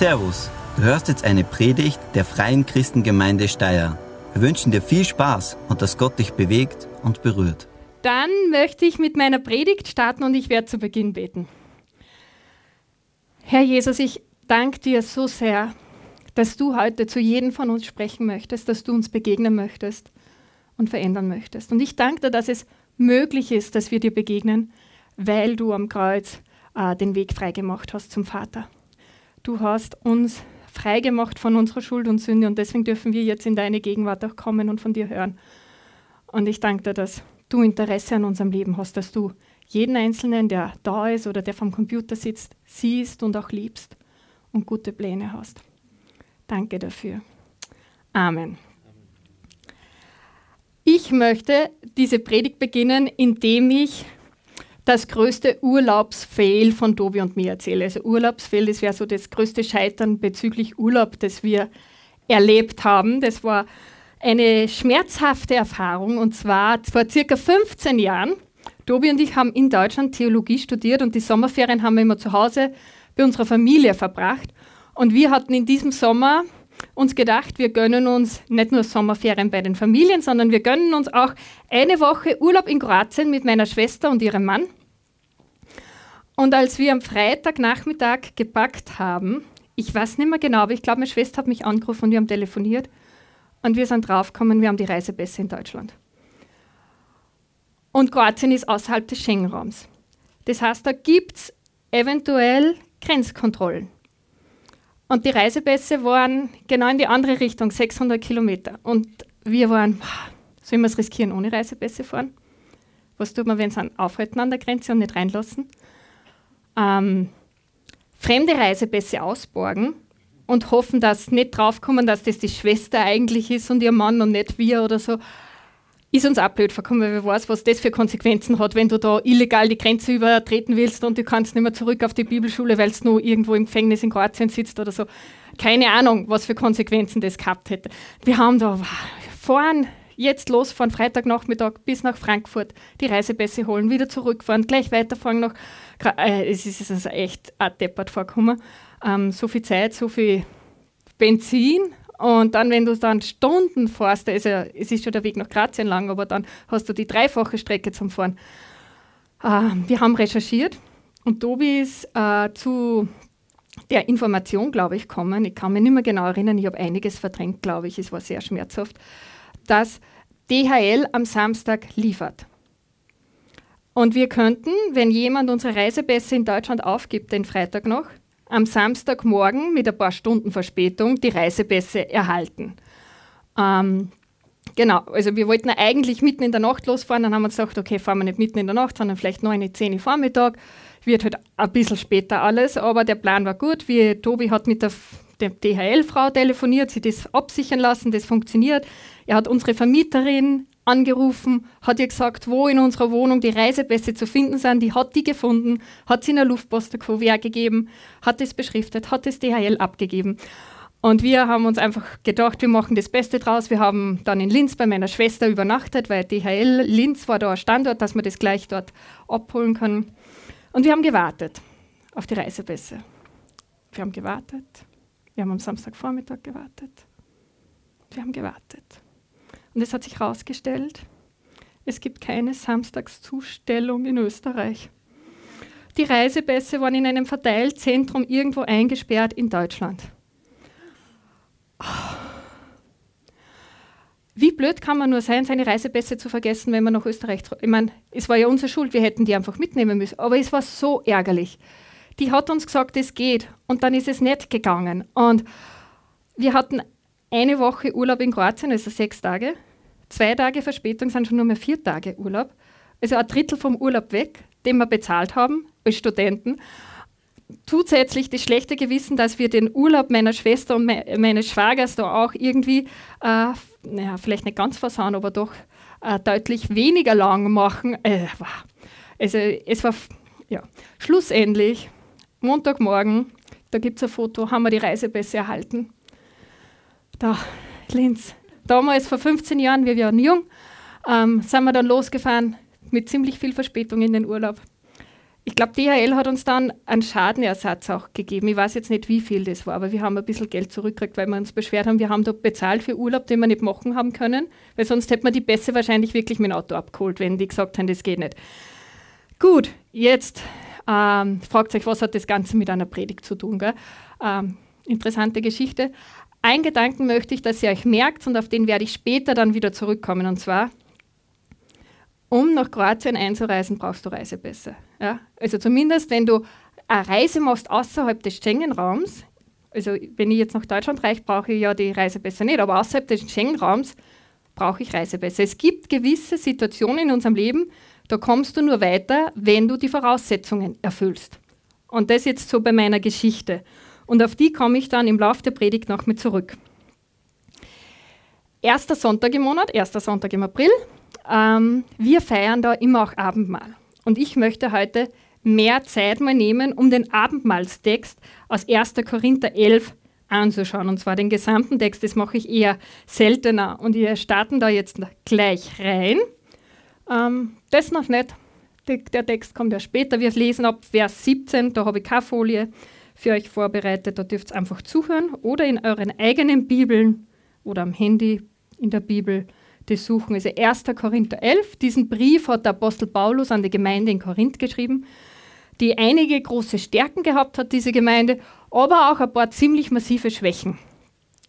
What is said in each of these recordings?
Servus, du hörst jetzt eine Predigt der Freien Christengemeinde Steyr. Wir wünschen dir viel Spaß und dass Gott dich bewegt und berührt. Dann möchte ich mit meiner Predigt starten und ich werde zu Beginn beten. Herr Jesus, ich danke dir so sehr, dass du heute zu jedem von uns sprechen möchtest, dass du uns begegnen möchtest und verändern möchtest. Und ich danke dir, dass es möglich ist, dass wir dir begegnen, weil du am Kreuz äh, den Weg freigemacht hast zum Vater. Du hast uns freigemacht von unserer Schuld und Sünde und deswegen dürfen wir jetzt in deine Gegenwart auch kommen und von dir hören. Und ich danke dir, dass du Interesse an unserem Leben hast, dass du jeden Einzelnen, der da ist oder der vom Computer sitzt, siehst und auch liebst und gute Pläne hast. Danke dafür. Amen. Ich möchte diese Predigt beginnen, indem ich das größte Urlaubsfail von Tobi und mir erzähle. Also Urlaubsfail, das wäre so das größte Scheitern bezüglich Urlaub, das wir erlebt haben. Das war eine schmerzhafte Erfahrung und zwar vor circa 15 Jahren. Tobi und ich haben in Deutschland Theologie studiert und die Sommerferien haben wir immer zu Hause bei unserer Familie verbracht. Und wir hatten in diesem Sommer uns gedacht, wir gönnen uns nicht nur Sommerferien bei den Familien, sondern wir gönnen uns auch eine Woche Urlaub in Kroatien mit meiner Schwester und ihrem Mann. Und als wir am Freitagnachmittag gepackt haben, ich weiß nicht mehr genau, aber ich glaube, meine Schwester hat mich angerufen und wir haben telefoniert und wir sind draufgekommen, wir haben die Reisepässe in Deutschland. Und Kroatien ist außerhalb des Schengen-Raums. Das heißt, da gibt es eventuell Grenzkontrollen. Und die Reisepässe waren genau in die andere Richtung, 600 Kilometer. Und wir waren, sollen wir es riskieren, ohne Reisepässe fahren? Was tut man, wenn sie aufhalten an der Grenze und nicht reinlassen? Ähm, fremde Reisepässe ausborgen und hoffen, dass nicht draufkommen, dass das die Schwester eigentlich ist und ihr Mann und nicht wir oder so ist uns auch blöd vorkommen, weil wir weiß, was das für Konsequenzen hat, wenn du da illegal die Grenze übertreten willst und du kannst nicht mehr zurück auf die Bibelschule, weil es nur irgendwo im Gefängnis in Kroatien sitzt oder so. Keine Ahnung, was für Konsequenzen das gehabt hätte. Wir haben da fahren jetzt los von Freitagnachmittag bis nach Frankfurt, die Reisepässe holen, wieder zurückfahren, gleich weiterfahren nach. Äh, es ist also echt deppert vorgekommen. Ähm, so viel Zeit, so viel Benzin und dann, wenn du dann Stunden fährst, ist ja, es ist schon der Weg nach Kroatien lang, aber dann hast du die dreifache Strecke zum Fahren. Äh, wir haben recherchiert und Tobi ist äh, zu der Information, glaube ich, kommen. Ich kann mich nicht mehr genau erinnern, ich habe einiges verdrängt, glaube ich, es war sehr schmerzhaft, dass DHL am Samstag liefert. Und wir könnten, wenn jemand unsere Reisepässe in Deutschland aufgibt, den Freitag noch, am Samstagmorgen mit ein paar Stunden Verspätung die Reisepässe erhalten. Ähm, genau, also wir wollten eigentlich mitten in der Nacht losfahren, dann haben wir gesagt, okay, fahren wir nicht mitten in der Nacht, sondern vielleicht 9, 10 Uhr Vormittag. Wird halt ein bisschen später alles, aber der Plan war gut. Wie Tobi hat mit der, der DHL-Frau telefoniert, sie das absichern lassen, das funktioniert. Er hat unsere Vermieterin angerufen, hat ihr gesagt, wo in unserer Wohnung die Reisepässe zu finden sind. Die hat die gefunden, hat sie in der Luftpost-Kuvert gegeben, hat es beschriftet, hat es DHL abgegeben. Und wir haben uns einfach gedacht, wir machen das Beste draus. Wir haben dann in Linz bei meiner Schwester übernachtet, weil DHL Linz war da ein Standort, dass wir das gleich dort abholen können. Und wir haben gewartet auf die Reisepässe. Wir haben gewartet. Wir haben am Samstagvormittag gewartet. Wir haben gewartet. Und es hat sich herausgestellt, es gibt keine Samstagszustellung in Österreich. Die Reisepässe waren in einem Verteilzentrum irgendwo eingesperrt in Deutschland. Wie blöd kann man nur sein, seine Reisepässe zu vergessen, wenn man nach Österreich. Ich meine, es war ja unsere Schuld, wir hätten die einfach mitnehmen müssen. Aber es war so ärgerlich. Die hat uns gesagt, es geht. Und dann ist es nicht gegangen. Und wir hatten eine Woche Urlaub in Kroatien, also sechs Tage. Zwei Tage Verspätung sind schon nur mehr vier Tage Urlaub. Also ein Drittel vom Urlaub weg, den wir bezahlt haben als Studenten. Zusätzlich das schlechte Gewissen, dass wir den Urlaub meiner Schwester und me meines Schwagers da auch irgendwie, äh, naja, vielleicht nicht ganz versauen, aber doch äh, deutlich weniger lang machen. Äh, also es war, ja, schlussendlich, Montagmorgen, da gibt es ein Foto, haben wir die Reisepässe erhalten da, Linz. Damals, vor 15 Jahren, wir waren jung, ähm, sind wir dann losgefahren mit ziemlich viel Verspätung in den Urlaub. ich glaube, DHL hat uns dann einen Schadenersatz auch gegeben. Ich weiß jetzt nicht, wie viel das war, aber wir haben ein bisschen Geld zurückgekriegt, weil wir uns beschwert haben, wir haben da bezahlt für Urlaub, den wir nicht machen haben können, weil sonst hätten wir die Pässe wahrscheinlich wirklich mit dem Auto abgeholt, wenn die gesagt haben, das geht nicht. Gut, jetzt ähm, fragt euch, was hat das Ganze mit einer Predigt zu tun? Ähm, interessante Geschichte. Ein Gedanken möchte ich, dass ihr euch merkt und auf den werde ich später dann wieder zurückkommen. Und zwar, um nach Kroatien einzureisen, brauchst du Reisepässe. Ja? Also zumindest, wenn du eine Reise machst außerhalb des Schengen-Raums, also wenn ich jetzt nach Deutschland reich, brauche ich ja die Reisepässe nicht, aber außerhalb des Schengen-Raums brauche ich Reisepässe. Es gibt gewisse Situationen in unserem Leben, da kommst du nur weiter, wenn du die Voraussetzungen erfüllst. Und das jetzt so bei meiner Geschichte. Und auf die komme ich dann im Laufe der Predigt noch mit zurück. Erster Sonntag im Monat, erster Sonntag im April. Ähm, wir feiern da immer auch Abendmahl. Und ich möchte heute mehr Zeit mal nehmen, um den Abendmahlstext aus 1. Korinther 11 anzuschauen. Und zwar den gesamten Text, das mache ich eher seltener. Und wir starten da jetzt gleich rein. Ähm, das noch nicht. Der Text kommt ja später. Wir lesen ab Vers 17, da habe ich keine Folie für euch vorbereitet. Da dürft ihr einfach zuhören oder in euren eigenen Bibeln oder am Handy in der Bibel das suchen. Also 1. Korinther 11. Diesen Brief hat der Apostel Paulus an die Gemeinde in Korinth geschrieben, die einige große Stärken gehabt hat, diese Gemeinde, aber auch ein paar ziemlich massive Schwächen.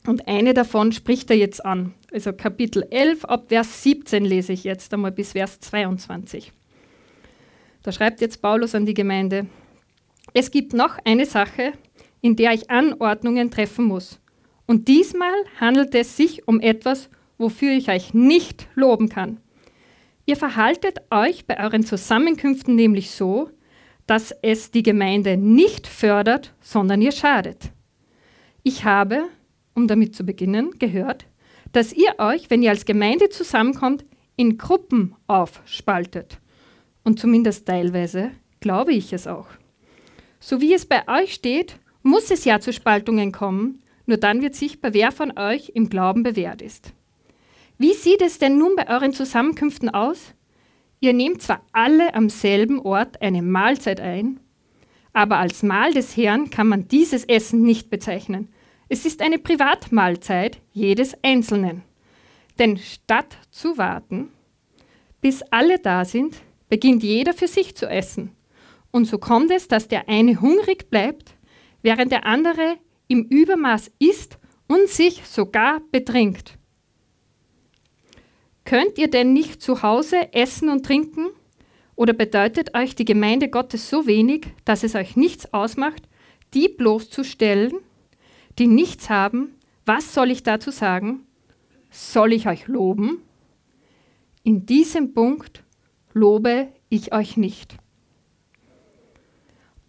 Und eine davon spricht er jetzt an. Also Kapitel 11 ab Vers 17 lese ich jetzt einmal bis Vers 22. Da schreibt jetzt Paulus an die Gemeinde, es gibt noch eine Sache, in der ich Anordnungen treffen muss. Und diesmal handelt es sich um etwas, wofür ich euch nicht loben kann. Ihr verhaltet euch bei euren Zusammenkünften nämlich so, dass es die Gemeinde nicht fördert, sondern ihr schadet. Ich habe, um damit zu beginnen, gehört, dass ihr euch, wenn ihr als Gemeinde zusammenkommt, in Gruppen aufspaltet. Und zumindest teilweise glaube ich es auch. So wie es bei euch steht, muss es ja zu Spaltungen kommen, nur dann wird sichtbar, wer von euch im Glauben bewährt ist. Wie sieht es denn nun bei euren Zusammenkünften aus? Ihr nehmt zwar alle am selben Ort eine Mahlzeit ein, aber als Mahl des Herrn kann man dieses Essen nicht bezeichnen, es ist eine Privatmahlzeit jedes Einzelnen. Denn statt zu warten, bis alle da sind, beginnt jeder für sich zu essen. Und so kommt es, dass der eine hungrig bleibt, während der andere im Übermaß isst und sich sogar betrinkt. Könnt ihr denn nicht zu Hause essen und trinken? Oder bedeutet euch die Gemeinde Gottes so wenig, dass es euch nichts ausmacht, die bloßzustellen die nichts haben, was soll ich dazu sagen? Soll ich euch loben? In diesem Punkt lobe ich euch nicht.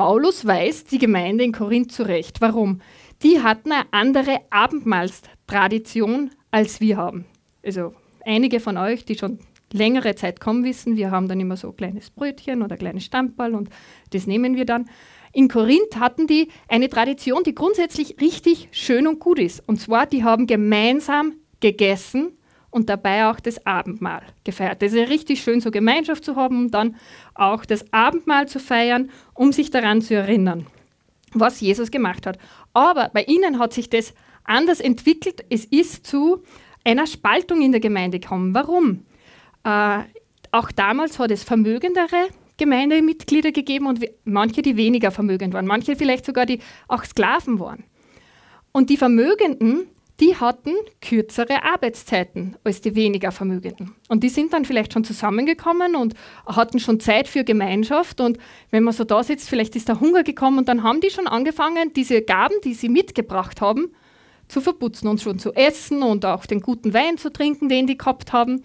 Paulus weist die Gemeinde in Korinth zurecht. Warum? Die hatten eine andere Abendmahlstradition als wir haben. Also einige von euch, die schon längere Zeit kommen, wissen, wir haben dann immer so ein kleines Brötchen oder ein kleines Stammball und das nehmen wir dann. In Korinth hatten die eine Tradition, die grundsätzlich richtig schön und gut ist. Und zwar, die haben gemeinsam gegessen und dabei auch das Abendmahl gefeiert. Das ist ja richtig schön, so Gemeinschaft zu haben und dann auch das Abendmahl zu feiern, um sich daran zu erinnern, was Jesus gemacht hat. Aber bei ihnen hat sich das anders entwickelt. Es ist zu einer Spaltung in der Gemeinde gekommen. Warum? Äh, auch damals hat es vermögendere Gemeindemitglieder gegeben und manche, die weniger vermögend waren, manche vielleicht sogar, die auch Sklaven waren. Und die Vermögenden, die hatten kürzere Arbeitszeiten als die weniger Vermögenden. Und die sind dann vielleicht schon zusammengekommen und hatten schon Zeit für Gemeinschaft. Und wenn man so da sitzt, vielleicht ist der Hunger gekommen und dann haben die schon angefangen, diese Gaben, die sie mitgebracht haben, zu verputzen und schon zu essen und auch den guten Wein zu trinken, den die gehabt haben.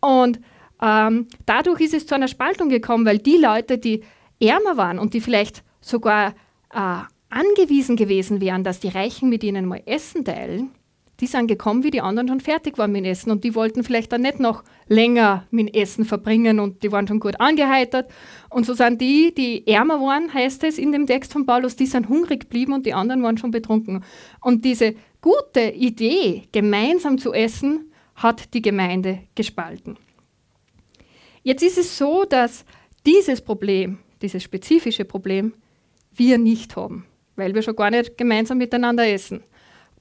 Und ähm, dadurch ist es zu einer Spaltung gekommen, weil die Leute, die ärmer waren und die vielleicht sogar äh, angewiesen gewesen wären, dass die Reichen mit ihnen mal Essen teilen, die sind gekommen, wie die anderen schon fertig waren mit dem Essen und die wollten vielleicht dann nicht noch länger mit dem Essen verbringen und die waren schon gut angeheitert. Und so sind die, die ärmer waren, heißt es in dem Text von Paulus, die sind hungrig geblieben und die anderen waren schon betrunken. Und diese gute Idee, gemeinsam zu essen, hat die Gemeinde gespalten. Jetzt ist es so, dass dieses Problem, dieses spezifische Problem, wir nicht haben, weil wir schon gar nicht gemeinsam miteinander essen.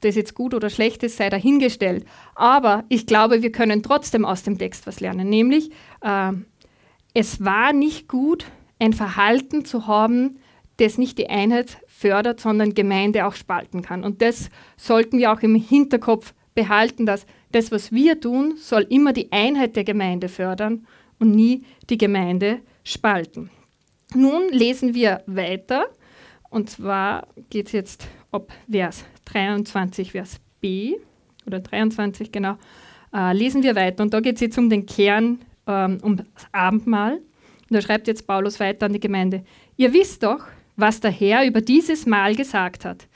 Das jetzt gut oder schlecht ist, sei dahingestellt. Aber ich glaube, wir können trotzdem aus dem Text was lernen, nämlich äh, es war nicht gut, ein Verhalten zu haben, das nicht die Einheit fördert, sondern Gemeinde auch spalten kann. Und das sollten wir auch im Hinterkopf behalten, dass das, was wir tun, soll immer die Einheit der Gemeinde fördern und nie die Gemeinde spalten. Nun lesen wir weiter, und zwar geht es jetzt ab Vers 23, Vers B oder 23 genau, äh, lesen wir weiter. Und da geht es jetzt um den Kern, ähm, um das Abendmahl. Und da schreibt jetzt Paulus weiter an die Gemeinde. Ihr wisst doch, was der Herr über dieses Mahl gesagt hat.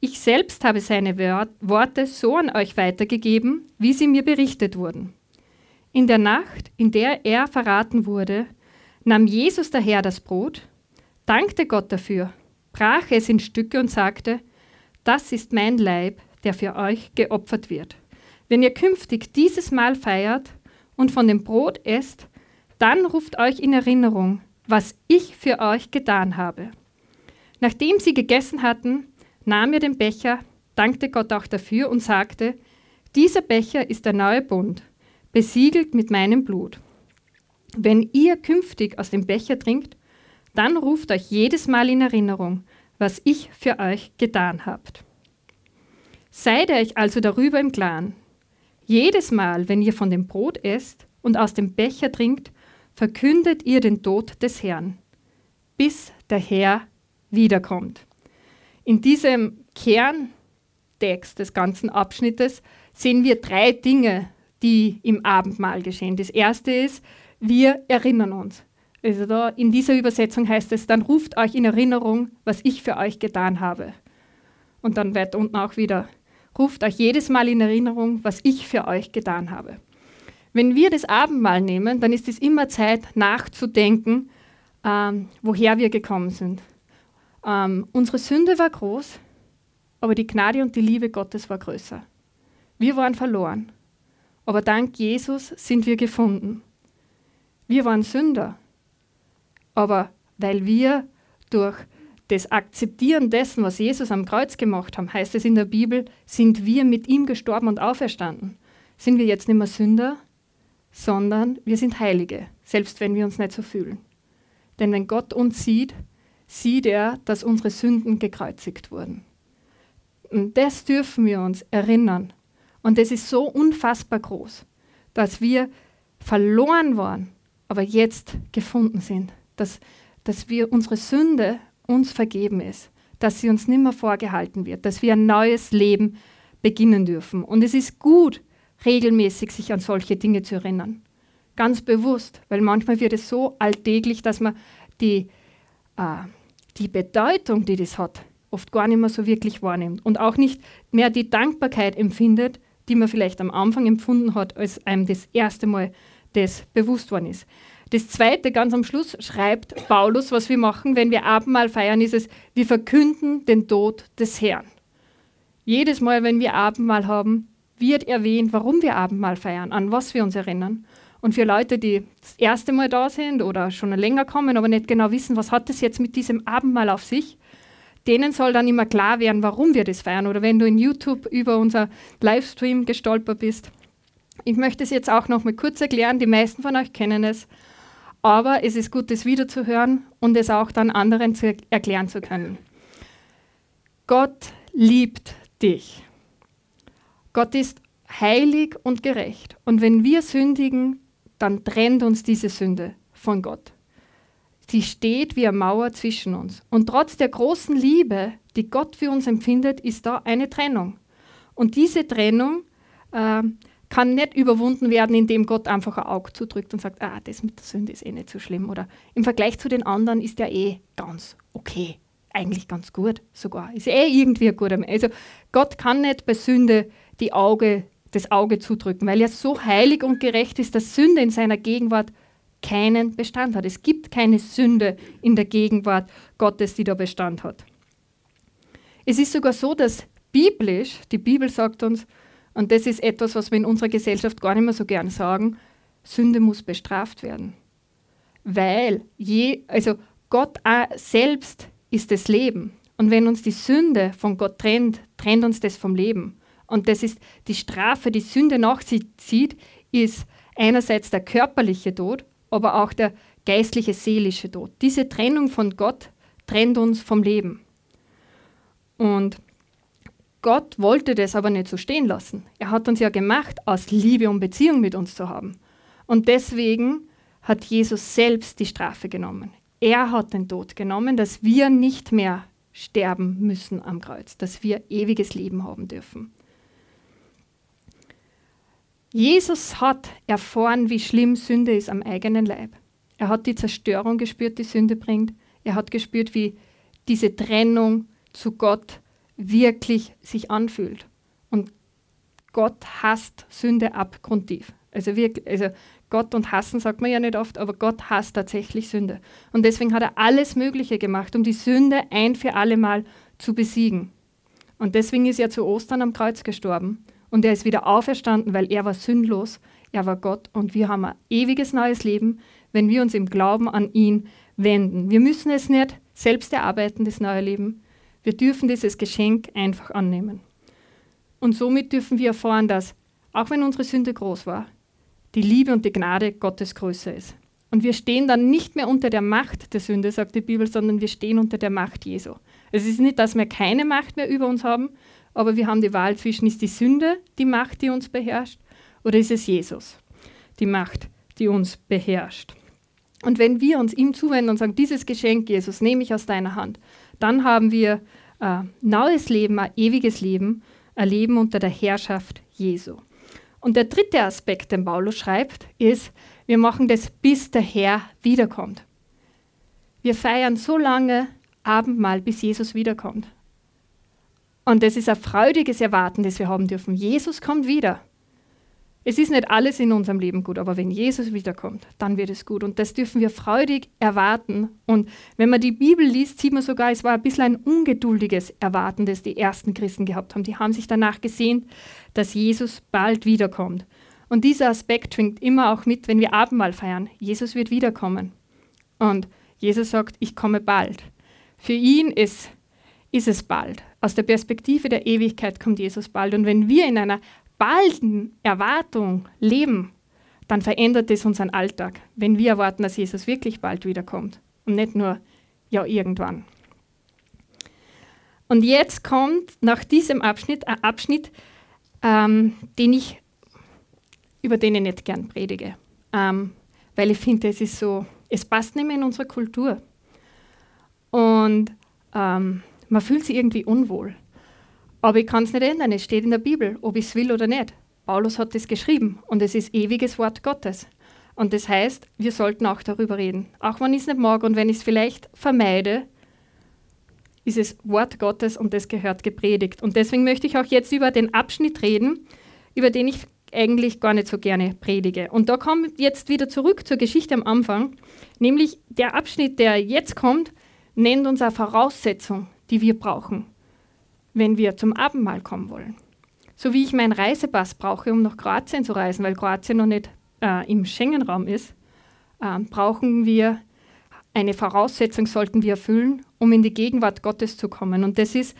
Ich selbst habe seine Worte so an euch weitergegeben, wie sie mir berichtet wurden. In der Nacht, in der er verraten wurde, nahm Jesus daher das Brot, dankte Gott dafür, brach es in Stücke und sagte, das ist mein Leib, der für euch geopfert wird. Wenn ihr künftig dieses Mahl feiert und von dem Brot esst, dann ruft euch in Erinnerung, was ich für euch getan habe. Nachdem sie gegessen hatten, nahm er den Becher, dankte Gott auch dafür und sagte, dieser Becher ist der neue Bund, besiegelt mit meinem Blut. Wenn ihr künftig aus dem Becher trinkt, dann ruft euch jedes Mal in Erinnerung, was ich für euch getan habt. Seid euch also darüber im Klaren. Jedes Mal, wenn ihr von dem Brot esst und aus dem Becher trinkt, verkündet ihr den Tod des Herrn, bis der Herr wiederkommt. In diesem Kerntext des ganzen Abschnittes sehen wir drei Dinge, die im Abendmahl geschehen. Das erste ist, wir erinnern uns. Also da in dieser Übersetzung heißt es, dann ruft euch in Erinnerung, was ich für euch getan habe. Und dann wird unten auch wieder, ruft euch jedes Mal in Erinnerung, was ich für euch getan habe. Wenn wir das Abendmahl nehmen, dann ist es immer Zeit nachzudenken, ähm, woher wir gekommen sind. Ähm, unsere Sünde war groß, aber die Gnade und die Liebe Gottes war größer. Wir waren verloren, aber dank Jesus sind wir gefunden. Wir waren Sünder, aber weil wir durch das Akzeptieren dessen, was Jesus am Kreuz gemacht hat, heißt es in der Bibel, sind wir mit ihm gestorben und auferstanden. Sind wir jetzt nicht mehr Sünder, sondern wir sind Heilige, selbst wenn wir uns nicht so fühlen. Denn wenn Gott uns sieht, sieht er, dass unsere Sünden gekreuzigt wurden. Und das dürfen wir uns erinnern. Und das ist so unfassbar groß, dass wir verloren waren, aber jetzt gefunden sind. Dass, dass wir unsere Sünde uns vergeben ist, dass sie uns nimmer vorgehalten wird, dass wir ein neues Leben beginnen dürfen. Und es ist gut, regelmäßig sich an solche Dinge zu erinnern. Ganz bewusst, weil manchmal wird es so alltäglich, dass man die äh, die Bedeutung, die das hat, oft gar nicht mehr so wirklich wahrnimmt und auch nicht mehr die Dankbarkeit empfindet, die man vielleicht am Anfang empfunden hat, als einem das erste Mal das bewusst worden ist. Das zweite, ganz am Schluss, schreibt Paulus, was wir machen, wenn wir Abendmahl feiern, ist es, wir verkünden den Tod des Herrn. Jedes Mal, wenn wir Abendmahl haben, wird erwähnt, warum wir Abendmahl feiern, an was wir uns erinnern. Und für Leute, die das erste Mal da sind oder schon länger kommen, aber nicht genau wissen, was hat das jetzt mit diesem Abendmahl auf sich, denen soll dann immer klar werden, warum wir das feiern. Oder wenn du in YouTube über unser Livestream gestolpert bist. Ich möchte es jetzt auch noch mal kurz erklären. Die meisten von euch kennen es. Aber es ist gut, es wiederzuhören und es auch dann anderen zu erklären zu können. Gott liebt dich. Gott ist heilig und gerecht. Und wenn wir sündigen, dann trennt uns diese Sünde von Gott. Sie steht wie eine Mauer zwischen uns. Und trotz der großen Liebe, die Gott für uns empfindet, ist da eine Trennung. Und diese Trennung äh, kann nicht überwunden werden, indem Gott einfach ein Auge zudrückt und sagt, ah, das mit der Sünde ist eh nicht so schlimm. Oder im Vergleich zu den anderen ist er eh ganz okay. Eigentlich ganz gut sogar. Ist eh irgendwie ein guter Mensch. Also Gott kann nicht bei Sünde die Auge das Auge zudrücken, weil er so heilig und gerecht ist, dass Sünde in seiner Gegenwart keinen Bestand hat. Es gibt keine Sünde in der Gegenwart Gottes, die da Bestand hat. Es ist sogar so, dass biblisch, die Bibel sagt uns, und das ist etwas, was wir in unserer Gesellschaft gar nicht mehr so gern sagen, Sünde muss bestraft werden. Weil je, also Gott selbst ist das Leben. Und wenn uns die Sünde von Gott trennt, trennt uns das vom Leben. Und das ist die Strafe, die Sünde nach sich zieht, ist einerseits der körperliche Tod, aber auch der geistliche, seelische Tod. Diese Trennung von Gott trennt uns vom Leben. Und Gott wollte das aber nicht so stehen lassen. Er hat uns ja gemacht, aus Liebe und Beziehung mit uns zu haben. Und deswegen hat Jesus selbst die Strafe genommen. Er hat den Tod genommen, dass wir nicht mehr sterben müssen am Kreuz, dass wir ewiges Leben haben dürfen. Jesus hat erfahren, wie schlimm Sünde ist am eigenen Leib. Er hat die Zerstörung gespürt, die Sünde bringt. Er hat gespürt, wie diese Trennung zu Gott wirklich sich anfühlt. Und Gott hasst Sünde abgrundtief. Also, wirklich, also Gott und hassen sagt man ja nicht oft, aber Gott hasst tatsächlich Sünde. Und deswegen hat er alles Mögliche gemacht, um die Sünde ein für alle Mal zu besiegen. Und deswegen ist er zu Ostern am Kreuz gestorben. Und er ist wieder auferstanden, weil er war sündlos, er war Gott und wir haben ein ewiges neues Leben, wenn wir uns im Glauben an ihn wenden. Wir müssen es nicht selbst erarbeiten, das neue Leben. Wir dürfen dieses Geschenk einfach annehmen. Und somit dürfen wir erfahren, dass, auch wenn unsere Sünde groß war, die Liebe und die Gnade Gottes größer ist. Und wir stehen dann nicht mehr unter der Macht der Sünde, sagt die Bibel, sondern wir stehen unter der Macht Jesu. Es ist nicht, dass wir keine Macht mehr über uns haben, aber wir haben die Wahl zwischen, ist die Sünde die Macht, die uns beherrscht, oder ist es Jesus, die Macht, die uns beherrscht. Und wenn wir uns ihm zuwenden und sagen, dieses Geschenk, Jesus, nehme ich aus deiner Hand, dann haben wir ein neues Leben, ein ewiges Leben, ein Leben unter der Herrschaft Jesu. Und der dritte Aspekt, den Paulus schreibt, ist, wir machen das, bis der Herr wiederkommt. Wir feiern so lange Abendmahl, bis Jesus wiederkommt. Und das ist ein freudiges Erwarten, das wir haben dürfen. Jesus kommt wieder. Es ist nicht alles in unserem Leben gut, aber wenn Jesus wiederkommt, dann wird es gut. Und das dürfen wir freudig erwarten. Und wenn man die Bibel liest, sieht man sogar, es war ein bisschen ein ungeduldiges Erwarten, das die ersten Christen gehabt haben. Die haben sich danach gesehnt, dass Jesus bald wiederkommt. Und dieser Aspekt schwingt immer auch mit, wenn wir Abendmahl feiern. Jesus wird wiederkommen. Und Jesus sagt, ich komme bald. Für ihn ist, ist es bald. Aus der Perspektive der Ewigkeit kommt Jesus bald. Und wenn wir in einer balden Erwartung leben, dann verändert es unseren Alltag, wenn wir erwarten, dass Jesus wirklich bald wiederkommt und nicht nur ja irgendwann. Und jetzt kommt nach diesem Abschnitt ein Abschnitt, ähm, den ich, über den ich nicht gern predige, ähm, weil ich finde, es ist so, es passt nicht mehr in unsere Kultur. Und ähm, man fühlt sich irgendwie unwohl. Aber ich kann es nicht ändern, es steht in der Bibel, ob ich es will oder nicht. Paulus hat es geschrieben und es ist ewiges Wort Gottes. Und das heißt, wir sollten auch darüber reden. Auch wenn ich es nicht mag und wenn ich es vielleicht vermeide, ist es Wort Gottes und das gehört gepredigt. Und deswegen möchte ich auch jetzt über den Abschnitt reden, über den ich eigentlich gar nicht so gerne predige. Und da kommt jetzt wieder zurück zur Geschichte am Anfang, nämlich der Abschnitt, der jetzt kommt, nennt uns eine Voraussetzung, die wir brauchen wenn wir zum Abendmahl kommen wollen. So wie ich meinen Reisepass brauche, um nach Kroatien zu reisen, weil Kroatien noch nicht äh, im Schengen-Raum ist, äh, brauchen wir eine Voraussetzung, sollten wir erfüllen, um in die Gegenwart Gottes zu kommen. Und das ist,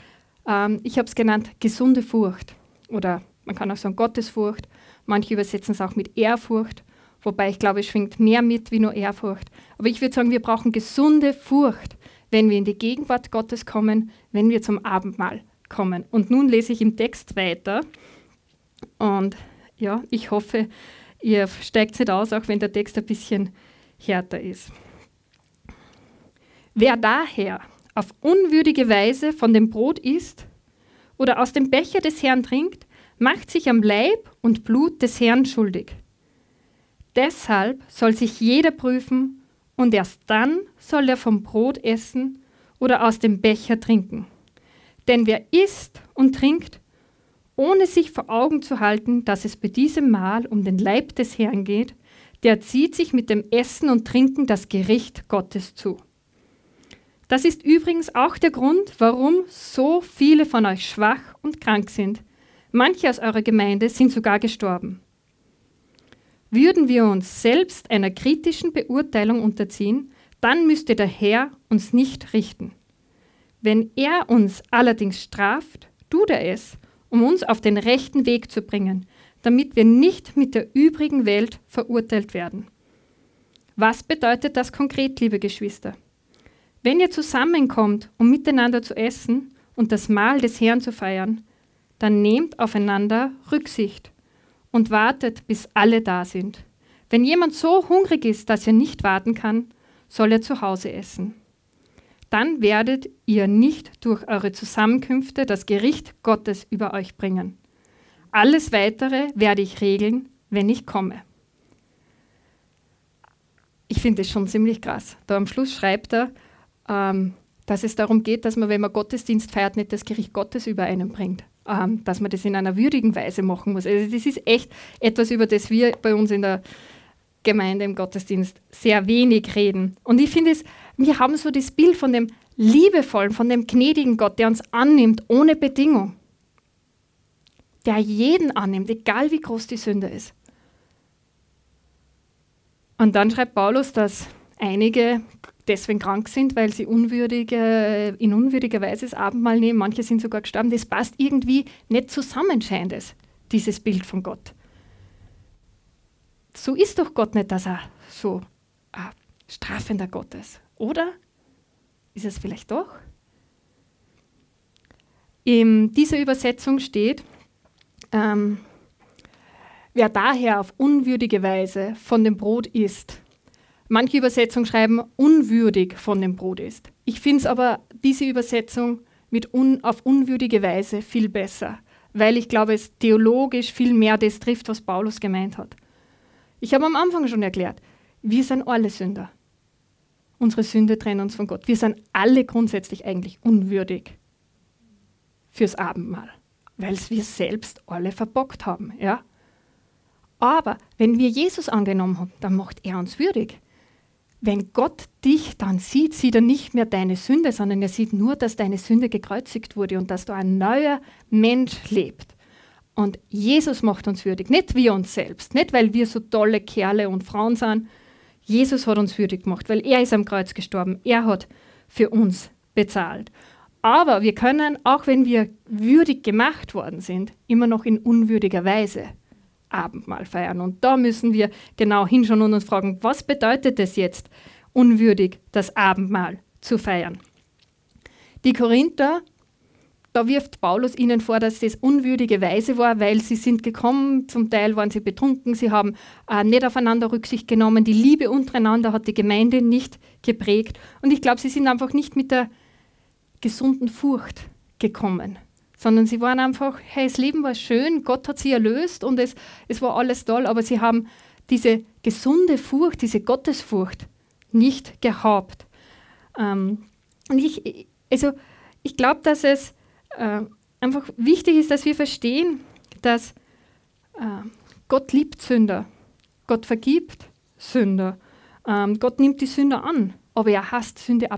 ähm, ich habe es genannt, gesunde Furcht. Oder man kann auch sagen Gottesfurcht. Manche übersetzen es auch mit Ehrfurcht, wobei ich glaube, es schwingt mehr mit wie nur Ehrfurcht. Aber ich würde sagen, wir brauchen gesunde Furcht, wenn wir in die Gegenwart Gottes kommen, wenn wir zum Abendmahl kommen. Und nun lese ich im Text weiter. Und ja, ich hoffe, ihr steigt nicht aus, auch wenn der Text ein bisschen härter ist. Wer daher auf unwürdige Weise von dem Brot isst oder aus dem Becher des Herrn trinkt, macht sich am Leib und Blut des Herrn schuldig. Deshalb soll sich jeder prüfen und erst dann soll er vom Brot essen oder aus dem Becher trinken. Denn wer isst und trinkt, ohne sich vor Augen zu halten, dass es bei diesem Mahl um den Leib des Herrn geht, der zieht sich mit dem Essen und Trinken das Gericht Gottes zu. Das ist übrigens auch der Grund, warum so viele von euch schwach und krank sind. Manche aus eurer Gemeinde sind sogar gestorben. Würden wir uns selbst einer kritischen Beurteilung unterziehen, dann müsste der Herr uns nicht richten. Wenn er uns allerdings straft, tut er es, um uns auf den rechten Weg zu bringen, damit wir nicht mit der übrigen Welt verurteilt werden. Was bedeutet das konkret, liebe Geschwister? Wenn ihr zusammenkommt, um miteinander zu essen und das Mahl des Herrn zu feiern, dann nehmt aufeinander Rücksicht und wartet, bis alle da sind. Wenn jemand so hungrig ist, dass er nicht warten kann, soll er zu Hause essen. Dann werdet ihr nicht durch eure Zusammenkünfte das Gericht Gottes über euch bringen. Alles Weitere werde ich regeln, wenn ich komme. Ich finde es schon ziemlich krass. Da am Schluss schreibt er, ähm, dass es darum geht, dass man, wenn man Gottesdienst feiert, nicht das Gericht Gottes über einen bringt. Ähm, dass man das in einer würdigen Weise machen muss. Also das ist echt etwas, über das wir bei uns in der Gemeinde im Gottesdienst sehr wenig reden. Und ich finde es, wir haben so das Bild von dem liebevollen, von dem gnädigen Gott, der uns annimmt ohne Bedingung. Der jeden annimmt, egal wie groß die Sünde ist. Und dann schreibt Paulus, dass einige deswegen krank sind, weil sie unwürdige, in unwürdiger Weise das Abendmahl nehmen. Manche sind sogar gestorben. Das passt irgendwie nicht zusammen, scheint es, dieses Bild von Gott. So ist doch Gott nicht, dass er so ein strafender Gott ist, oder? Ist es vielleicht doch? In dieser Übersetzung steht, ähm, wer daher auf unwürdige Weise von dem Brot isst, Manche Übersetzungen schreiben unwürdig von dem Brot isst. Ich finde es aber diese Übersetzung mit un, auf unwürdige Weise viel besser, weil ich glaube, es theologisch viel mehr das trifft, was Paulus gemeint hat. Ich habe am Anfang schon erklärt, wir sind alle Sünder. Unsere Sünde trennt uns von Gott. Wir sind alle grundsätzlich eigentlich unwürdig fürs Abendmahl, weil wir selbst alle verbockt haben. Ja? Aber wenn wir Jesus angenommen haben, dann macht er uns würdig. Wenn Gott dich dann sieht, sieht er nicht mehr deine Sünde, sondern er sieht nur, dass deine Sünde gekreuzigt wurde und dass du ein neuer Mensch lebt. Und Jesus macht uns würdig, nicht wir uns selbst, nicht weil wir so tolle Kerle und Frauen sind. Jesus hat uns würdig gemacht, weil er ist am Kreuz gestorben. Er hat für uns bezahlt. Aber wir können, auch wenn wir würdig gemacht worden sind, immer noch in unwürdiger Weise Abendmahl feiern. Und da müssen wir genau hinschauen und uns fragen, was bedeutet es jetzt, unwürdig das Abendmahl zu feiern? Die Korinther, da wirft Paulus ihnen vor, dass das unwürdige Weise war, weil sie sind gekommen, zum Teil waren sie betrunken, sie haben äh, nicht aufeinander Rücksicht genommen, die Liebe untereinander hat die Gemeinde nicht geprägt. Und ich glaube, sie sind einfach nicht mit der gesunden Furcht gekommen sondern sie waren einfach, hey, das Leben war schön, Gott hat sie erlöst und es, es war alles toll, aber sie haben diese gesunde Furcht, diese Gottesfurcht nicht gehabt. Ähm, und ich, also ich glaube, dass es äh, einfach wichtig ist, dass wir verstehen, dass äh, Gott liebt Sünder, Gott vergibt Sünder, ähm, Gott nimmt die Sünder an, aber er hasst Sünde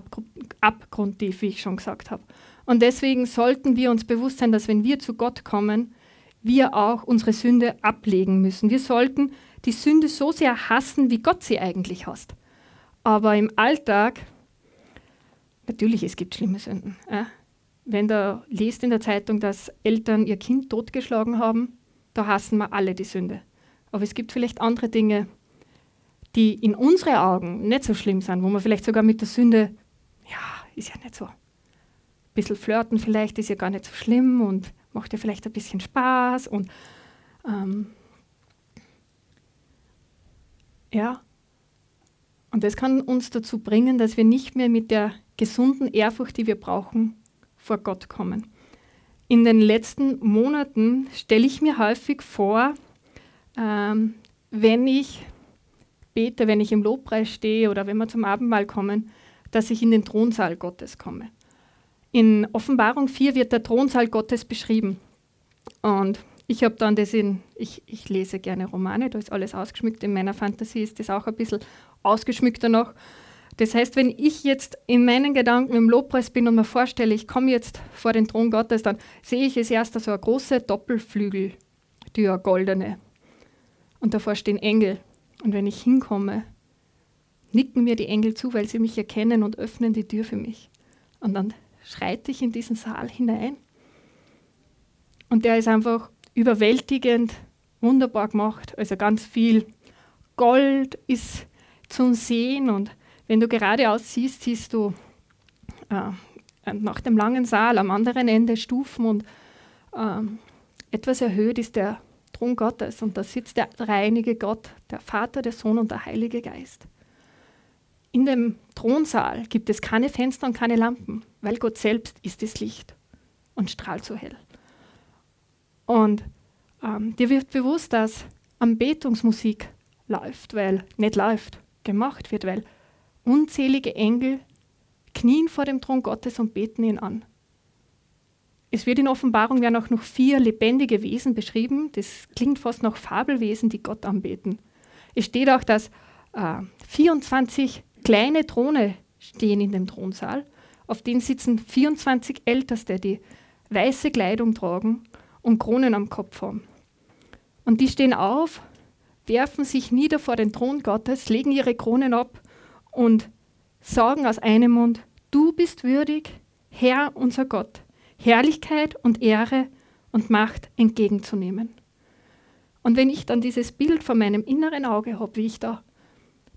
abgrundtief, wie ich schon gesagt habe. Und deswegen sollten wir uns bewusst sein, dass wenn wir zu Gott kommen, wir auch unsere Sünde ablegen müssen. Wir sollten die Sünde so sehr hassen, wie Gott sie eigentlich hasst. Aber im Alltag, natürlich, es gibt schlimme Sünden. Äh? Wenn du liest in der Zeitung, dass Eltern ihr Kind totgeschlagen haben, da hassen wir alle die Sünde. Aber es gibt vielleicht andere Dinge, die in unseren Augen nicht so schlimm sind, wo man vielleicht sogar mit der Sünde, ja, ist ja nicht so bisschen flirten vielleicht ist ja gar nicht so schlimm und macht ja vielleicht ein bisschen Spaß und ähm, ja. Und das kann uns dazu bringen, dass wir nicht mehr mit der gesunden Ehrfurcht, die wir brauchen, vor Gott kommen. In den letzten Monaten stelle ich mir häufig vor, ähm, wenn ich bete, wenn ich im Lobpreis stehe oder wenn wir zum Abendmahl kommen, dass ich in den Thronsaal Gottes komme. In Offenbarung 4 wird der Thronsaal Gottes beschrieben. Und ich habe dann das in, ich, ich lese gerne Romane, da ist alles ausgeschmückt. In meiner Fantasie ist das auch ein bisschen ausgeschmückter noch. Das heißt, wenn ich jetzt in meinen Gedanken im Lobpreis bin und mir vorstelle, ich komme jetzt vor den Thron Gottes, dann sehe ich als erster so eine große Doppelflügeltür, goldene. Und davor stehen Engel. Und wenn ich hinkomme, nicken mir die Engel zu, weil sie mich erkennen und öffnen die Tür für mich. Und dann schreite ich in diesen Saal hinein. Und der ist einfach überwältigend, wunderbar gemacht. Also ganz viel Gold ist zum Sehen. Und wenn du geradeaus siehst, siehst du äh, nach dem langen Saal am anderen Ende Stufen und äh, etwas erhöht ist der Thron Gottes. Und da sitzt der dreieinige Gott, der Vater, der Sohn und der Heilige Geist. In dem Thronsaal gibt es keine Fenster und keine Lampen, weil Gott selbst ist das Licht und strahlt so hell. Und ähm, dir wird bewusst, dass Anbetungsmusik läuft, weil nicht läuft, gemacht wird, weil unzählige Engel knien vor dem Thron Gottes und beten ihn an. Es wird in Offenbarung ja noch, noch vier lebendige Wesen beschrieben. Das klingt fast nach Fabelwesen, die Gott anbeten. Es steht auch, dass äh, 24 kleine Throne stehen in dem Thronsaal. Auf denen sitzen 24 Älteste, die weiße Kleidung tragen und Kronen am Kopf haben. Und die stehen auf, werfen sich nieder vor den Thron Gottes, legen ihre Kronen ab und sagen aus einem Mund, du bist würdig, Herr unser Gott, Herrlichkeit und Ehre und Macht entgegenzunehmen. Und wenn ich dann dieses Bild vor meinem inneren Auge habe, wie ich da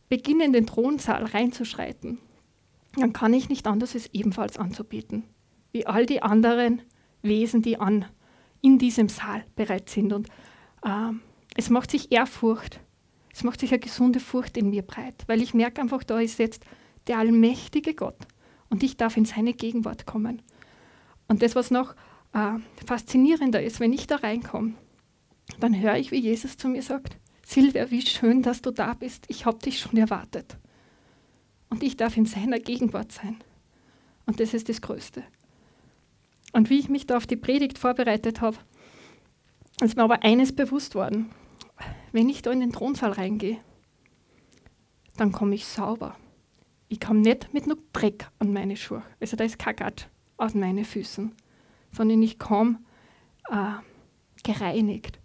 beginne in den Thronsaal reinzuschreiten, dann kann ich nicht anders, als ebenfalls anzubieten, wie all die anderen Wesen, die an in diesem Saal bereit sind. Und äh, es macht sich Ehrfurcht, es macht sich eine gesunde Furcht in mir breit, weil ich merke einfach, da ist jetzt der allmächtige Gott und ich darf in seine Gegenwart kommen. Und das, was noch äh, faszinierender ist, wenn ich da reinkomme, dann höre ich, wie Jesus zu mir sagt, Silvia, wie schön, dass du da bist. Ich habe dich schon erwartet. Und ich darf in seiner Gegenwart sein. Und das ist das Größte. Und wie ich mich da auf die Predigt vorbereitet habe, ist mir aber eines bewusst worden. Wenn ich da in den Thronsaal reingehe, dann komme ich sauber. Ich komme nicht mit nur Dreck an meine Schuhe. Also da ist Gatsch aus meinen Füßen, sondern ich komme äh, gereinigt.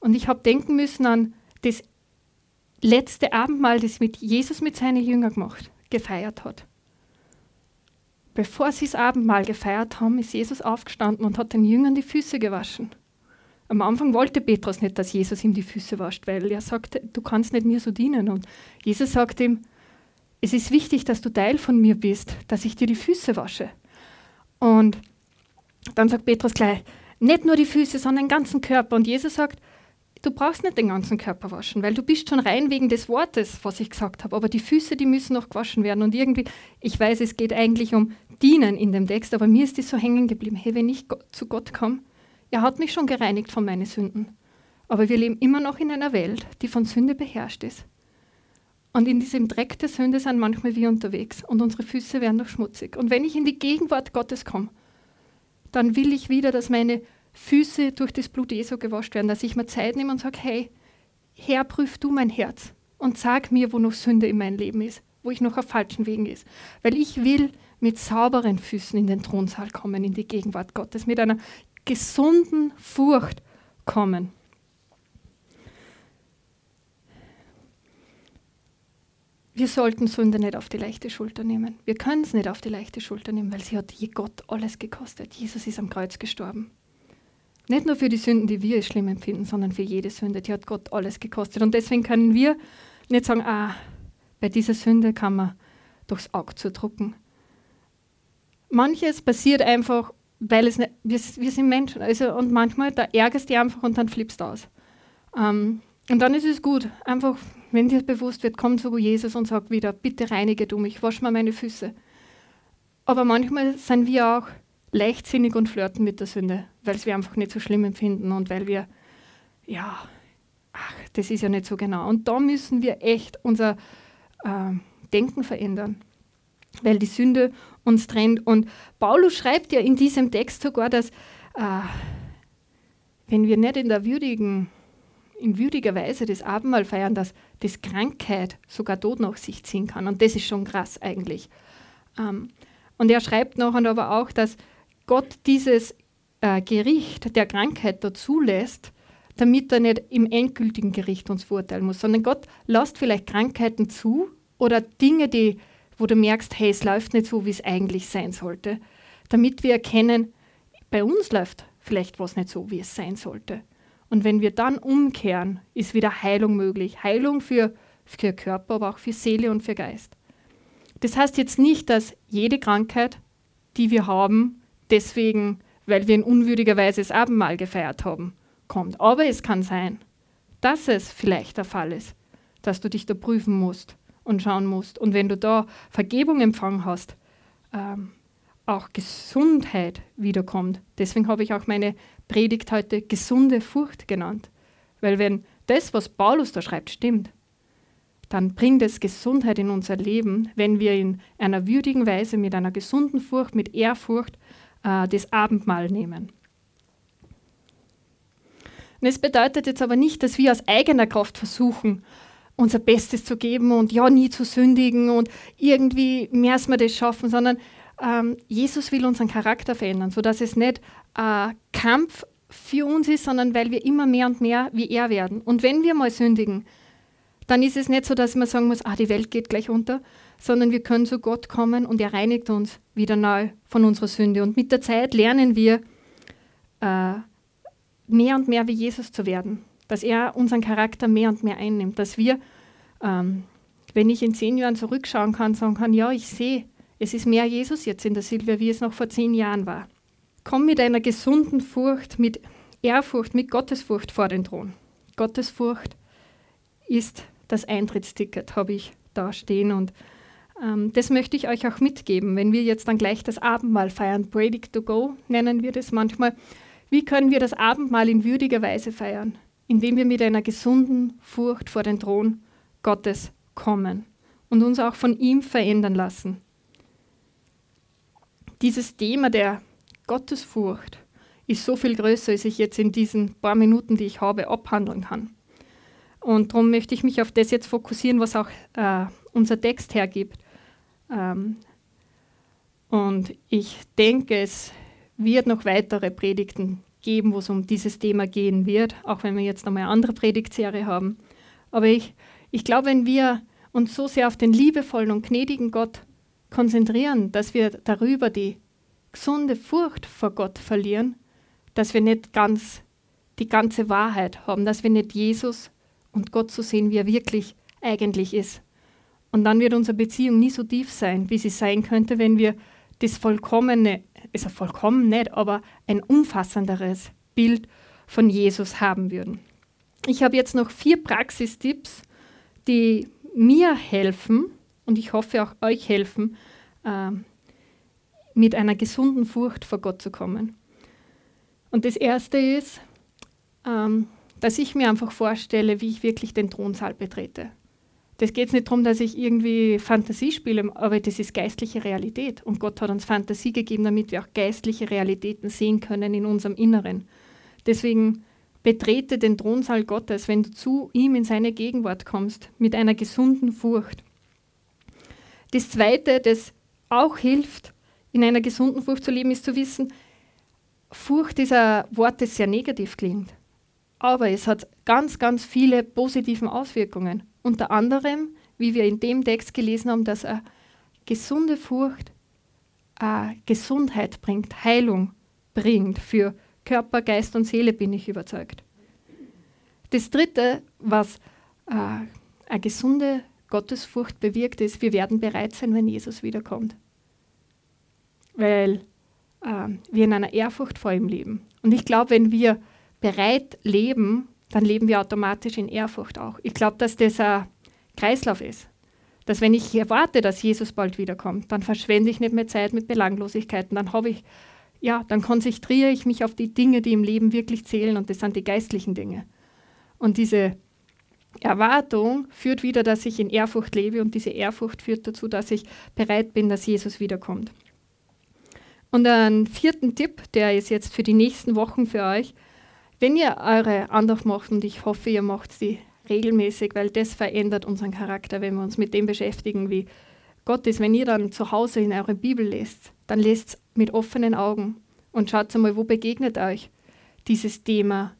Und ich habe denken müssen an das letzte Abendmahl, das mit Jesus mit seinen Jüngern gemacht, gefeiert hat. Bevor sie das Abendmahl gefeiert haben, ist Jesus aufgestanden und hat den Jüngern die Füße gewaschen. Am Anfang wollte Petrus nicht, dass Jesus ihm die Füße wascht, weil er sagte, du kannst nicht mir so dienen. Und Jesus sagt ihm, es ist wichtig, dass du Teil von mir bist, dass ich dir die Füße wasche. Und dann sagt Petrus gleich, nicht nur die Füße, sondern den ganzen Körper. Und Jesus sagt, Du brauchst nicht den ganzen Körper waschen, weil du bist schon rein wegen des Wortes, was ich gesagt habe. Aber die Füße, die müssen noch gewaschen werden. Und irgendwie, ich weiß, es geht eigentlich um Dienen in dem Text, aber mir ist das so hängen geblieben. Hey, wenn ich zu Gott komme, er hat mich schon gereinigt von meinen Sünden. Aber wir leben immer noch in einer Welt, die von Sünde beherrscht ist. Und in diesem Dreck der Sünde sind manchmal wir unterwegs und unsere Füße werden noch schmutzig. Und wenn ich in die Gegenwart Gottes komme, dann will ich wieder, dass meine Füße durch das Blut Jesu gewascht werden, dass ich mir Zeit nehme und sage, hey, Herr, prüf du mein Herz und sag mir, wo noch Sünde in meinem Leben ist, wo ich noch auf falschen Wegen ist. Weil ich will mit sauberen Füßen in den Thronsaal kommen, in die Gegenwart Gottes, mit einer gesunden Furcht kommen. Wir sollten Sünde nicht auf die leichte Schulter nehmen. Wir können es nicht auf die leichte Schulter nehmen, weil sie hat je Gott alles gekostet. Jesus ist am Kreuz gestorben. Nicht nur für die Sünden, die wir schlimm empfinden, sondern für jede Sünde. Die hat Gott alles gekostet. Und deswegen können wir nicht sagen, ah, bei dieser Sünde kann man durchs Auge zudrucken. Manches passiert einfach, weil es nicht, wir, wir sind Menschen. Also, und manchmal, da ärgerst du einfach und dann flippst du aus. Ähm, und dann ist es gut, einfach, wenn dir bewusst wird, komm zu Jesus und sag wieder, bitte reinige du mich, wasch mal meine Füße. Aber manchmal sind wir auch leichtsinnig und flirten mit der Sünde, weil es wir einfach nicht so schlimm empfinden und weil wir, ja, ach, das ist ja nicht so genau. Und da müssen wir echt unser äh, Denken verändern, weil die Sünde uns trennt. Und Paulus schreibt ja in diesem Text sogar, dass äh, wenn wir nicht in der würdigen, in würdiger Weise das Abendmahl feiern, dass das Krankheit sogar Tod nach sich ziehen kann. Und das ist schon krass eigentlich. Ähm, und er schreibt nachher aber auch, dass Gott dieses äh, Gericht der Krankheit dazu lässt, damit er nicht im endgültigen Gericht uns verurteilen muss, sondern Gott lässt vielleicht Krankheiten zu, oder Dinge, die, wo du merkst, hey, es läuft nicht so, wie es eigentlich sein sollte, damit wir erkennen, bei uns läuft vielleicht was nicht so, wie es sein sollte. Und wenn wir dann umkehren, ist wieder Heilung möglich. Heilung für, für Körper, aber auch für Seele und für Geist. Das heißt jetzt nicht, dass jede Krankheit, die wir haben, deswegen, weil wir in unwürdiger Weise das Abendmahl gefeiert haben, kommt. Aber es kann sein, dass es vielleicht der Fall ist, dass du dich da prüfen musst und schauen musst. Und wenn du da Vergebung empfangen hast, ähm, auch Gesundheit wiederkommt. Deswegen habe ich auch meine Predigt heute gesunde Furcht genannt. Weil wenn das, was Paulus da schreibt, stimmt, dann bringt es Gesundheit in unser Leben, wenn wir in einer würdigen Weise mit einer gesunden Furcht, mit Ehrfurcht äh, das Abendmahl nehmen. Und es bedeutet jetzt aber nicht, dass wir aus eigener Kraft versuchen, unser Bestes zu geben und ja, nie zu sündigen und irgendwie mehr als wir das schaffen, sondern ähm, Jesus will unseren Charakter verändern, sodass es nicht ein Kampf für uns ist, sondern weil wir immer mehr und mehr wie er werden. Und wenn wir mal sündigen, dann ist es nicht so, dass man sagen muss, ah, die Welt geht gleich unter, sondern wir können zu Gott kommen und er reinigt uns wieder neu von unserer Sünde. Und mit der Zeit lernen wir, äh, mehr und mehr wie Jesus zu werden, dass er unseren Charakter mehr und mehr einnimmt, dass wir, ähm, wenn ich in zehn Jahren zurückschauen kann, sagen kann, ja, ich sehe, es ist mehr Jesus jetzt in der Silvia, wie es noch vor zehn Jahren war. Komm mit einer gesunden Furcht, mit Ehrfurcht, mit Gottesfurcht vor den Thron. Gottesfurcht ist das Eintrittsticket, habe ich da stehen und ähm, das möchte ich euch auch mitgeben, wenn wir jetzt dann gleich das Abendmahl feiern. Predigt to go nennen wir das manchmal. Wie können wir das Abendmahl in würdiger Weise feiern? Indem wir mit einer gesunden Furcht vor den Thron Gottes kommen und uns auch von ihm verändern lassen dieses Thema der Gottesfurcht ist so viel größer, als ich jetzt in diesen paar Minuten, die ich habe, abhandeln kann. Und darum möchte ich mich auf das jetzt fokussieren, was auch äh, unser Text hergibt. Ähm, und ich denke, es wird noch weitere Predigten geben, wo es um dieses Thema gehen wird, auch wenn wir jetzt nochmal eine andere Predigtserie haben. Aber ich, ich glaube, wenn wir uns so sehr auf den liebevollen und gnädigen Gott konzentrieren, dass wir darüber die gesunde Furcht vor Gott verlieren, dass wir nicht ganz die ganze Wahrheit haben, dass wir nicht Jesus und Gott so sehen, wie er wirklich eigentlich ist. Und dann wird unsere Beziehung nie so tief sein, wie sie sein könnte, wenn wir das vollkommene, also vollkommen nicht, aber ein umfassenderes Bild von Jesus haben würden. Ich habe jetzt noch vier Praxistipps, die mir helfen, und ich hoffe auch euch helfen, äh, mit einer gesunden Furcht vor Gott zu kommen. Und das Erste ist, ähm, dass ich mir einfach vorstelle, wie ich wirklich den Thronsaal betrete. Das geht nicht darum, dass ich irgendwie Fantasie spiele, aber das ist geistliche Realität. Und Gott hat uns Fantasie gegeben, damit wir auch geistliche Realitäten sehen können in unserem Inneren. Deswegen betrete den Thronsaal Gottes, wenn du zu ihm in seine Gegenwart kommst, mit einer gesunden Furcht. Das Zweite, das auch hilft, in einer gesunden Furcht zu leben, ist zu wissen, Furcht ist ein Wort, das sehr negativ klingt. Aber es hat ganz, ganz viele positive Auswirkungen. Unter anderem, wie wir in dem Text gelesen haben, dass eine gesunde Furcht eine Gesundheit bringt, Heilung bringt für Körper, Geist und Seele, bin ich überzeugt. Das Dritte, was äh, eine gesunde Gottesfurcht bewirkt, ist, wir werden bereit sein, wenn Jesus wiederkommt. Weil äh, wir in einer Ehrfurcht vor ihm leben. Und ich glaube, wenn wir bereit leben, dann leben wir automatisch in Ehrfurcht auch. Ich glaube, dass das ein Kreislauf ist. Dass wenn ich erwarte, dass Jesus bald wiederkommt, dann verschwende ich nicht mehr Zeit mit Belanglosigkeiten. Dann habe ich, ja, dann konzentriere ich mich auf die Dinge, die im Leben wirklich zählen und das sind die geistlichen Dinge. Und diese Erwartung führt wieder, dass ich in Ehrfurcht lebe und diese Ehrfurcht führt dazu, dass ich bereit bin, dass Jesus wiederkommt. Und einen vierten Tipp, der ist jetzt für die nächsten Wochen für euch. Wenn ihr eure Andacht macht, und ich hoffe, ihr macht sie regelmäßig, weil das verändert unseren Charakter, wenn wir uns mit dem beschäftigen, wie Gott ist. Wenn ihr dann zu Hause in eure Bibel lest, dann lest mit offenen Augen und schaut einmal, wo begegnet euch dieses Thema,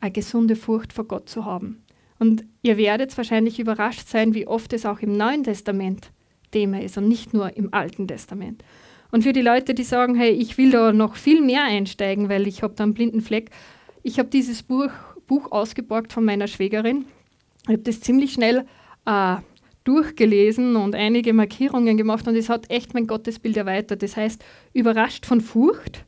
eine gesunde Furcht vor Gott zu haben. Und ihr werdet wahrscheinlich überrascht sein, wie oft es auch im Neuen Testament Thema ist und nicht nur im Alten Testament. Und für die Leute, die sagen, hey, ich will da noch viel mehr einsteigen, weil ich habe da einen blinden Fleck, ich habe dieses Buch, Buch ausgeborgt von meiner Schwägerin. Ich habe das ziemlich schnell äh, durchgelesen und einige Markierungen gemacht und es hat echt mein Gottesbild erweitert. Das heißt, überrascht von Furcht.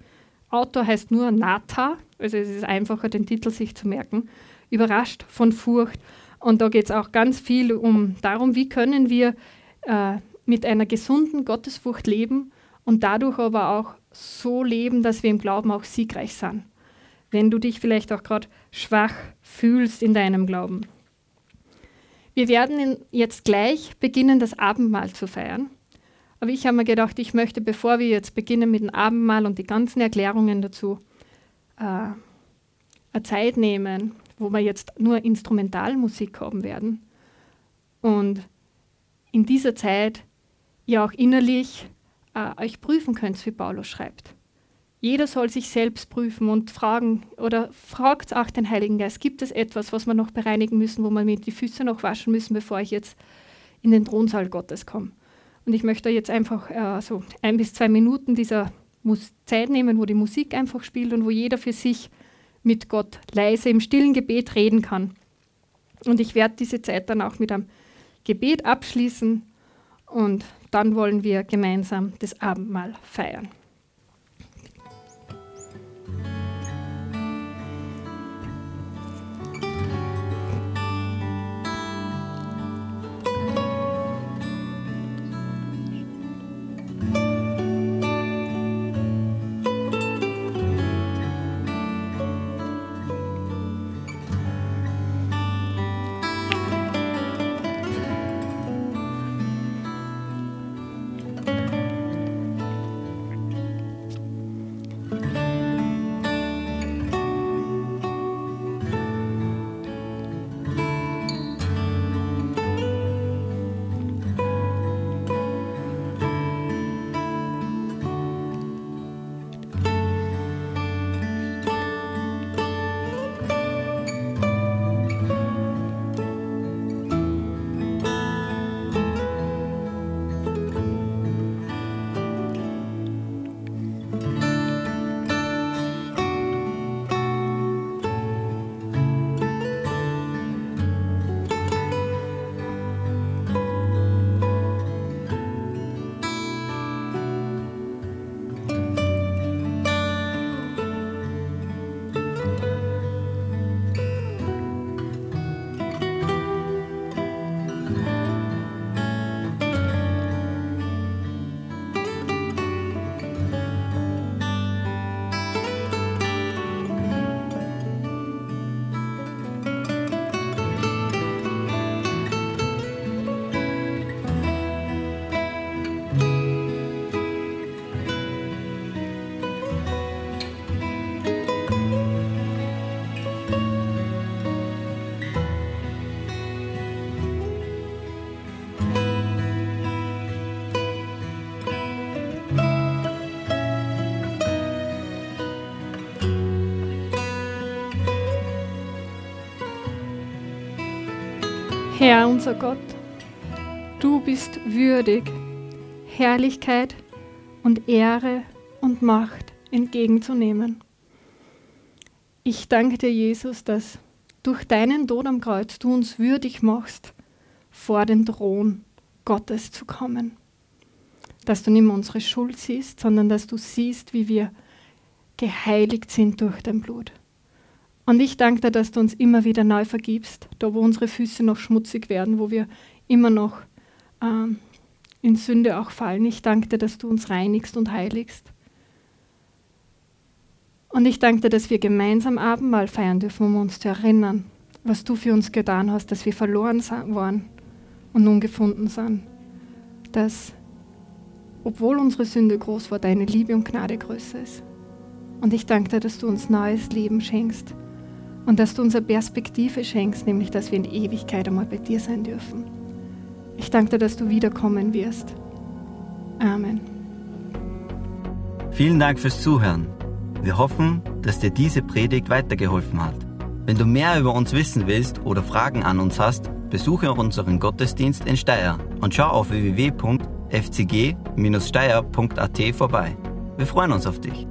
Autor heißt nur Nata, also es ist einfacher, den Titel sich zu merken. Überrascht von Furcht. Und da geht es auch ganz viel um darum, wie können wir äh, mit einer gesunden Gottesfurcht leben und dadurch aber auch so leben, dass wir im Glauben auch siegreich sind. Wenn du dich vielleicht auch gerade schwach fühlst in deinem Glauben. Wir werden jetzt gleich beginnen, das Abendmahl zu feiern. Aber ich habe mir gedacht, ich möchte, bevor wir jetzt beginnen mit dem Abendmahl und die ganzen Erklärungen dazu, äh, eine Zeit nehmen, wo wir jetzt nur Instrumentalmusik haben werden. Und in dieser Zeit ja auch innerlich äh, euch prüfen könnt, wie Paulus schreibt. Jeder soll sich selbst prüfen und fragen oder fragt auch den Heiligen Geist, gibt es etwas, was wir noch bereinigen müssen, wo wir mir die Füße noch waschen müssen, bevor ich jetzt in den Thronsaal Gottes komme. Und ich möchte jetzt einfach äh, so ein bis zwei Minuten dieser Zeit nehmen, wo die Musik einfach spielt und wo jeder für sich mit Gott leise im stillen Gebet reden kann. Und ich werde diese Zeit dann auch mit einem Gebet abschließen und dann wollen wir gemeinsam das Abendmahl feiern. Herr unser Gott, du bist würdig, Herrlichkeit und Ehre und Macht entgegenzunehmen. Ich danke dir, Jesus, dass durch deinen Tod am Kreuz du uns würdig machst, vor den Thron Gottes zu kommen. Dass du nicht mehr unsere Schuld siehst, sondern dass du siehst, wie wir geheiligt sind durch dein Blut. Und ich danke dir, dass du uns immer wieder neu vergibst, da wo unsere Füße noch schmutzig werden, wo wir immer noch ähm, in Sünde auch fallen. Ich danke dir, dass du uns reinigst und heiligst. Und ich danke dir, dass wir gemeinsam Abendmahl feiern dürfen, um uns zu erinnern, was du für uns getan hast, dass wir verloren waren und nun gefunden sind. Dass, obwohl unsere Sünde groß war, deine Liebe und Gnade größer ist. Und ich danke dir, dass du uns neues Leben schenkst und dass du uns eine Perspektive schenkst, nämlich dass wir in Ewigkeit einmal bei dir sein dürfen. Ich danke dir, dass du wiederkommen wirst. Amen. Vielen Dank fürs Zuhören. Wir hoffen, dass dir diese Predigt weitergeholfen hat. Wenn du mehr über uns wissen willst oder Fragen an uns hast, besuche unseren Gottesdienst in Steyr und schau auf www.fcg-steyr.at vorbei. Wir freuen uns auf dich.